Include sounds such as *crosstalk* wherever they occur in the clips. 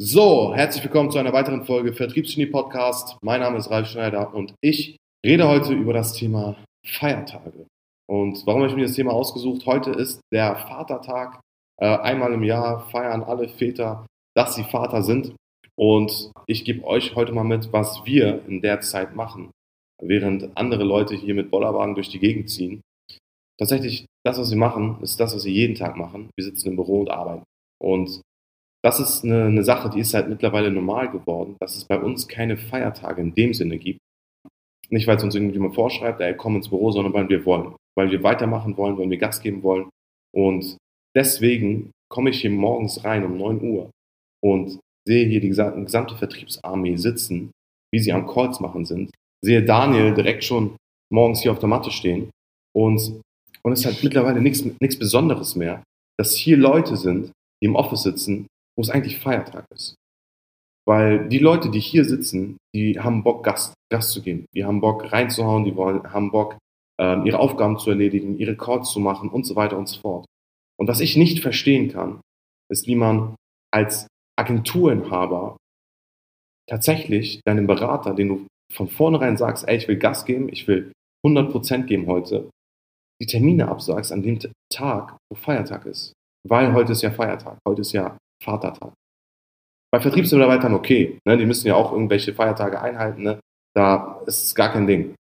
So, herzlich willkommen zu einer weiteren Folge Vertriebsgenie Podcast. Mein Name ist Ralf Schneider und ich rede heute über das Thema Feiertage. Und warum habe ich mir das Thema ausgesucht? Heute ist der Vatertag. Äh, einmal im Jahr feiern alle Väter, dass sie Vater sind. Und ich gebe euch heute mal mit, was wir in der Zeit machen, während andere Leute hier mit Bollerwagen durch die Gegend ziehen. Tatsächlich, das, was wir machen, ist das, was wir jeden Tag machen. Wir sitzen im Büro und arbeiten. Und das ist eine, eine Sache, die ist halt mittlerweile normal geworden, dass es bei uns keine Feiertage in dem Sinne gibt. Nicht, weil es uns irgendjemand vorschreibt, ey, komm ins Büro, sondern weil wir wollen. Weil wir weitermachen wollen, weil wir Gas geben wollen. Und deswegen komme ich hier morgens rein um 9 Uhr und sehe hier die gesamte Vertriebsarmee sitzen, wie sie am Calls machen sind. Sehe Daniel direkt schon morgens hier auf der Matte stehen. Und, und es ist halt mittlerweile nichts Besonderes mehr, dass hier Leute sind, die im Office sitzen wo es eigentlich Feiertag ist. Weil die Leute, die hier sitzen, die haben Bock, Gast, Gast zu geben. Die haben Bock, reinzuhauen, die wollen, haben Bock, ähm, ihre Aufgaben zu erledigen, ihre Calls zu machen und so weiter und so fort. Und was ich nicht verstehen kann, ist, wie man als Agenturinhaber tatsächlich deinem Berater, den du von vornherein sagst, ey, ich will Gas geben, ich will 100% geben heute, die Termine absagst an dem Tag, wo Feiertag ist. Weil heute ist ja Feiertag, heute ist ja Vatertag. Bei Vertriebsmitarbeitern okay, ne? die müssen ja auch irgendwelche Feiertage einhalten, ne? da ist es gar kein Ding.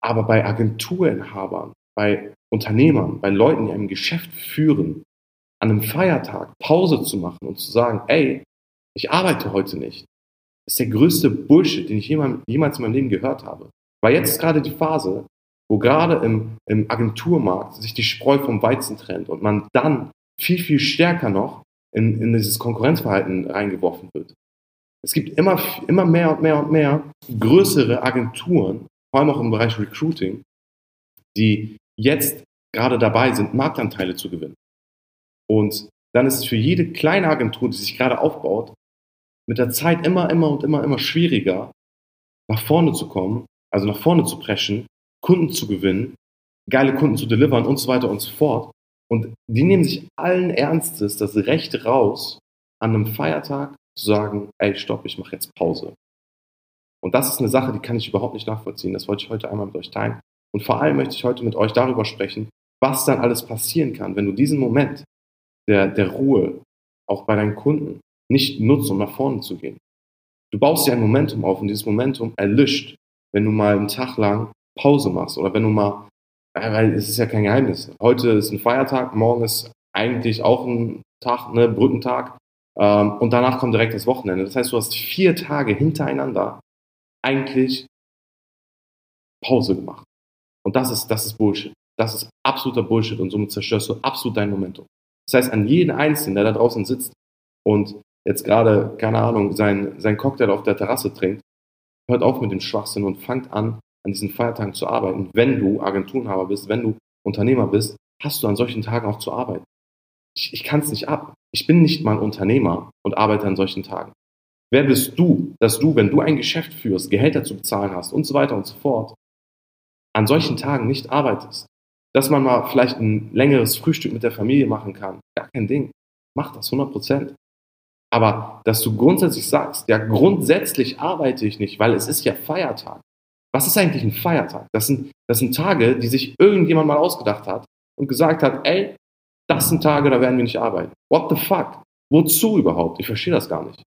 Aber bei Agenturinhabern, bei Unternehmern, bei Leuten, die ein Geschäft führen, an einem Feiertag Pause zu machen und zu sagen, ey, ich arbeite heute nicht, ist der größte Bullshit, den ich jemals in meinem Leben gehört habe. Weil jetzt ist gerade die Phase, wo gerade im, im Agenturmarkt sich die Spreu vom Weizen trennt und man dann viel, viel stärker noch in, in dieses Konkurrenzverhalten reingeworfen wird. Es gibt immer, immer mehr und mehr und mehr größere Agenturen, vor allem auch im Bereich Recruiting, die jetzt gerade dabei sind, Marktanteile zu gewinnen. Und dann ist es für jede kleine Agentur, die sich gerade aufbaut, mit der Zeit immer, immer und immer, immer schwieriger, nach vorne zu kommen, also nach vorne zu preschen, Kunden zu gewinnen, geile Kunden zu delivern und so weiter und so fort. Und die nehmen sich allen Ernstes das Recht raus, an einem Feiertag zu sagen, ey, stopp, ich mache jetzt Pause. Und das ist eine Sache, die kann ich überhaupt nicht nachvollziehen. Das wollte ich heute einmal mit euch teilen. Und vor allem möchte ich heute mit euch darüber sprechen, was dann alles passieren kann, wenn du diesen Moment der, der Ruhe auch bei deinen Kunden nicht nutzt, um nach vorne zu gehen. Du baust dir ein Momentum auf und dieses Momentum erlischt, wenn du mal einen Tag lang Pause machst oder wenn du mal weil es ist ja kein Geheimnis. Heute ist ein Feiertag, morgen ist eigentlich auch ein Tag, ne, Brückentag. Ähm, und danach kommt direkt das Wochenende. Das heißt, du hast vier Tage hintereinander eigentlich Pause gemacht. Und das ist, das ist Bullshit. Das ist absoluter Bullshit und somit zerstörst du absolut dein Momentum. Das heißt, an jeden Einzelnen, der da draußen sitzt und jetzt gerade, keine Ahnung, sein, sein Cocktail auf der Terrasse trinkt, hört auf mit dem Schwachsinn und fangt an, an diesen Feiertagen zu arbeiten. Wenn du Agenturenhaber bist, wenn du Unternehmer bist, hast du an solchen Tagen auch zu arbeiten. Ich, ich kann es nicht ab. Ich bin nicht mal Unternehmer und arbeite an solchen Tagen. Wer bist du, dass du, wenn du ein Geschäft führst, Gehälter zu bezahlen hast und so weiter und so fort, an solchen Tagen nicht arbeitest? Dass man mal vielleicht ein längeres Frühstück mit der Familie machen kann, gar kein Ding. Mach das 100 Prozent. Aber dass du grundsätzlich sagst, ja, grundsätzlich arbeite ich nicht, weil es ist ja Feiertag. Was ist eigentlich ein Feiertag? Das sind, das sind Tage, die sich irgendjemand mal ausgedacht hat und gesagt hat, ey, das sind Tage, da werden wir nicht arbeiten. What the fuck? Wozu überhaupt? Ich verstehe das gar nicht.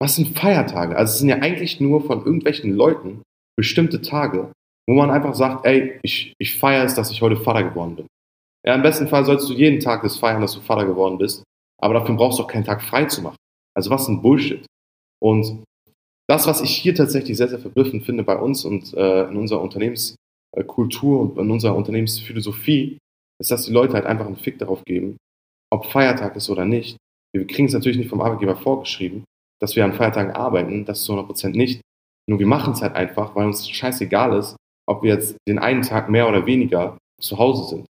Was sind Feiertage? Also es sind ja eigentlich nur von irgendwelchen Leuten bestimmte Tage, wo man einfach sagt, ey, ich, ich feiere es, dass ich heute Vater geworden bin. Ja, im besten Fall sollst du jeden Tag das feiern, dass du Vater geworden bist, aber dafür brauchst du auch keinen Tag frei zu machen. Also was ein Bullshit. Und das, was ich hier tatsächlich sehr, sehr verblüffend finde bei uns und äh, in unserer Unternehmenskultur und in unserer Unternehmensphilosophie, ist, dass die Leute halt einfach einen Fick darauf geben, ob Feiertag ist oder nicht. Wir kriegen es natürlich nicht vom Arbeitgeber vorgeschrieben, dass wir an Feiertagen arbeiten, das zu 100 Prozent nicht. Nur wir machen es halt einfach, weil uns scheißegal ist, ob wir jetzt den einen Tag mehr oder weniger zu Hause sind.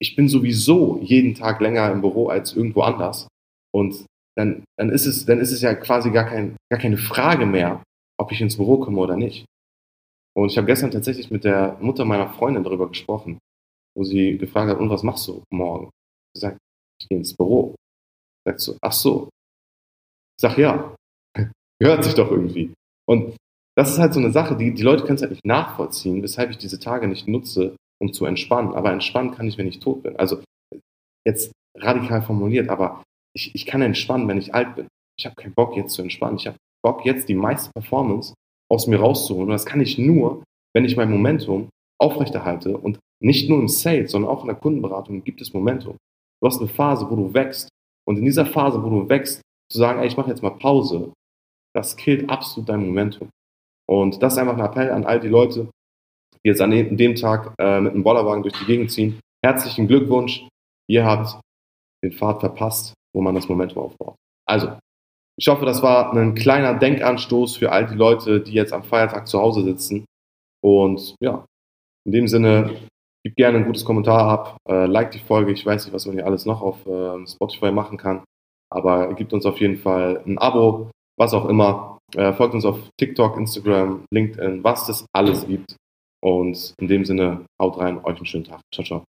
Ich bin sowieso jeden Tag länger im Büro als irgendwo anders. Und dann, dann, ist es, dann ist es ja quasi gar, kein, gar keine Frage mehr, ob ich ins Büro komme oder nicht. Und ich habe gestern tatsächlich mit der Mutter meiner Freundin darüber gesprochen, wo sie gefragt hat, und was machst du morgen? Sie sagt, ich gehe ins Büro. Sagt so, ach so, Ich sage, ja, *laughs* gehört sich doch irgendwie. Und das ist halt so eine Sache, die, die Leute können es halt nicht nachvollziehen, weshalb ich diese Tage nicht nutze, um zu entspannen. Aber entspannen kann ich, wenn ich tot bin. Also jetzt radikal formuliert, aber ich, ich kann entspannen, wenn ich alt bin. Ich habe keinen Bock jetzt zu entspannen. Ich habe Bock jetzt die meiste Performance aus mir rauszuholen. Und das kann ich nur, wenn ich mein Momentum aufrechterhalte und nicht nur im Sales, sondern auch in der Kundenberatung gibt es Momentum. Du hast eine Phase, wo du wächst. Und in dieser Phase, wo du wächst, zu sagen, ey, ich mache jetzt mal Pause, das killt absolut dein Momentum. Und das ist einfach ein Appell an all die Leute, die jetzt an dem Tag äh, mit einem Bollerwagen durch die Gegend ziehen. Herzlichen Glückwunsch, ihr habt den Pfad verpasst, wo man das Momentum aufbaut. Also, ich hoffe, das war ein kleiner Denkanstoß für all die Leute, die jetzt am Feiertag zu Hause sitzen. Und ja, in dem Sinne, gib gerne ein gutes Kommentar ab, äh, like die Folge. Ich weiß nicht, was man hier alles noch auf äh, Spotify machen kann, aber gibt uns auf jeden Fall ein Abo, was auch immer. Äh, folgt uns auf TikTok, Instagram, LinkedIn, was es alles gibt. Und in dem Sinne, haut rein, euch einen schönen Tag. Ciao, ciao.